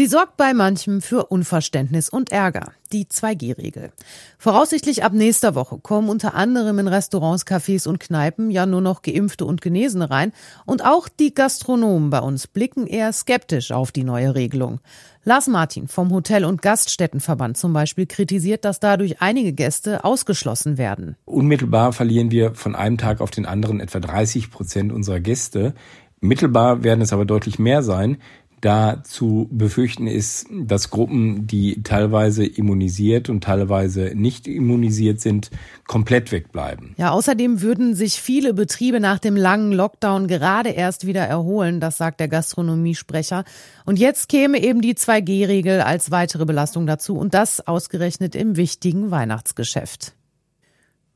Sie sorgt bei manchem für Unverständnis und Ärger. Die 2G-Regel. Voraussichtlich ab nächster Woche kommen unter anderem in Restaurants, Cafés und Kneipen ja nur noch Geimpfte und Genesene rein. Und auch die Gastronomen bei uns blicken eher skeptisch auf die neue Regelung. Lars Martin vom Hotel- und Gaststättenverband zum Beispiel kritisiert, dass dadurch einige Gäste ausgeschlossen werden. Unmittelbar verlieren wir von einem Tag auf den anderen etwa 30 Prozent unserer Gäste. Mittelbar werden es aber deutlich mehr sein, da zu befürchten ist, dass Gruppen, die teilweise immunisiert und teilweise nicht immunisiert sind, komplett wegbleiben. Ja, außerdem würden sich viele Betriebe nach dem langen Lockdown gerade erst wieder erholen, das sagt der Gastronomiesprecher. Und jetzt käme eben die 2G-Regel als weitere Belastung dazu und das ausgerechnet im wichtigen Weihnachtsgeschäft.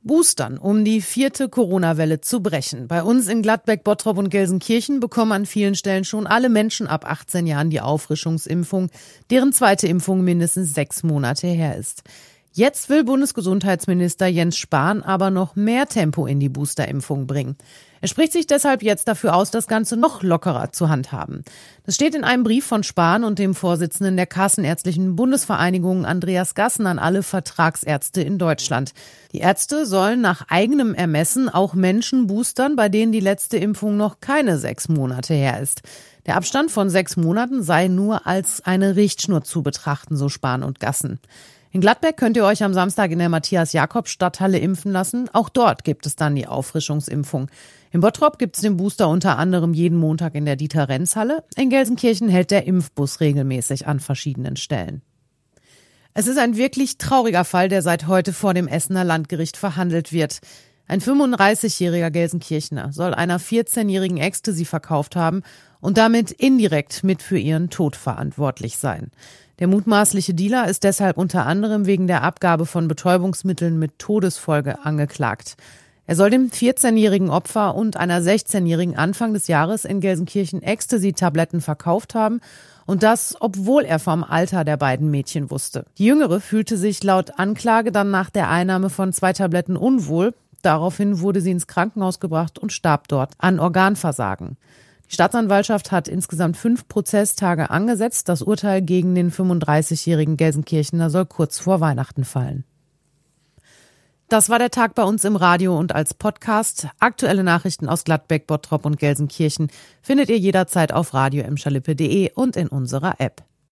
Boostern, um die vierte Corona-Welle zu brechen. Bei uns in Gladbeck, Bottrop und Gelsenkirchen bekommen an vielen Stellen schon alle Menschen ab 18 Jahren die Auffrischungsimpfung, deren zweite Impfung mindestens sechs Monate her ist. Jetzt will Bundesgesundheitsminister Jens Spahn aber noch mehr Tempo in die Boosterimpfung bringen. Er spricht sich deshalb jetzt dafür aus, das Ganze noch lockerer zu handhaben. Das steht in einem Brief von Spahn und dem Vorsitzenden der Kassenärztlichen Bundesvereinigung Andreas Gassen an alle Vertragsärzte in Deutschland. Die Ärzte sollen nach eigenem Ermessen auch Menschen boostern, bei denen die letzte Impfung noch keine sechs Monate her ist. Der Abstand von sechs Monaten sei nur als eine Richtschnur zu betrachten, so Spahn und Gassen. In Gladbeck könnt ihr euch am Samstag in der Matthias-Jakob-Stadthalle impfen lassen. Auch dort gibt es dann die Auffrischungsimpfung. In Bottrop gibt es den Booster unter anderem jeden Montag in der Dieter-Renz-Halle. In Gelsenkirchen hält der Impfbus regelmäßig an verschiedenen Stellen. Es ist ein wirklich trauriger Fall, der seit heute vor dem Essener Landgericht verhandelt wird. Ein 35-jähriger Gelsenkirchner soll einer 14-jährigen Ecstasy verkauft haben und damit indirekt mit für ihren Tod verantwortlich sein. Der mutmaßliche Dealer ist deshalb unter anderem wegen der Abgabe von Betäubungsmitteln mit Todesfolge angeklagt. Er soll dem 14-jährigen Opfer und einer 16-jährigen Anfang des Jahres in Gelsenkirchen Ecstasy-Tabletten verkauft haben und das, obwohl er vom Alter der beiden Mädchen wusste. Die Jüngere fühlte sich laut Anklage dann nach der Einnahme von zwei Tabletten unwohl. Daraufhin wurde sie ins Krankenhaus gebracht und starb dort an Organversagen. Die Staatsanwaltschaft hat insgesamt fünf Prozesstage angesetzt. Das Urteil gegen den 35-jährigen Gelsenkirchener soll kurz vor Weihnachten fallen. Das war der Tag bei uns im Radio und als Podcast. Aktuelle Nachrichten aus Gladbeck, Bottrop und Gelsenkirchen findet ihr jederzeit auf radio und in unserer App.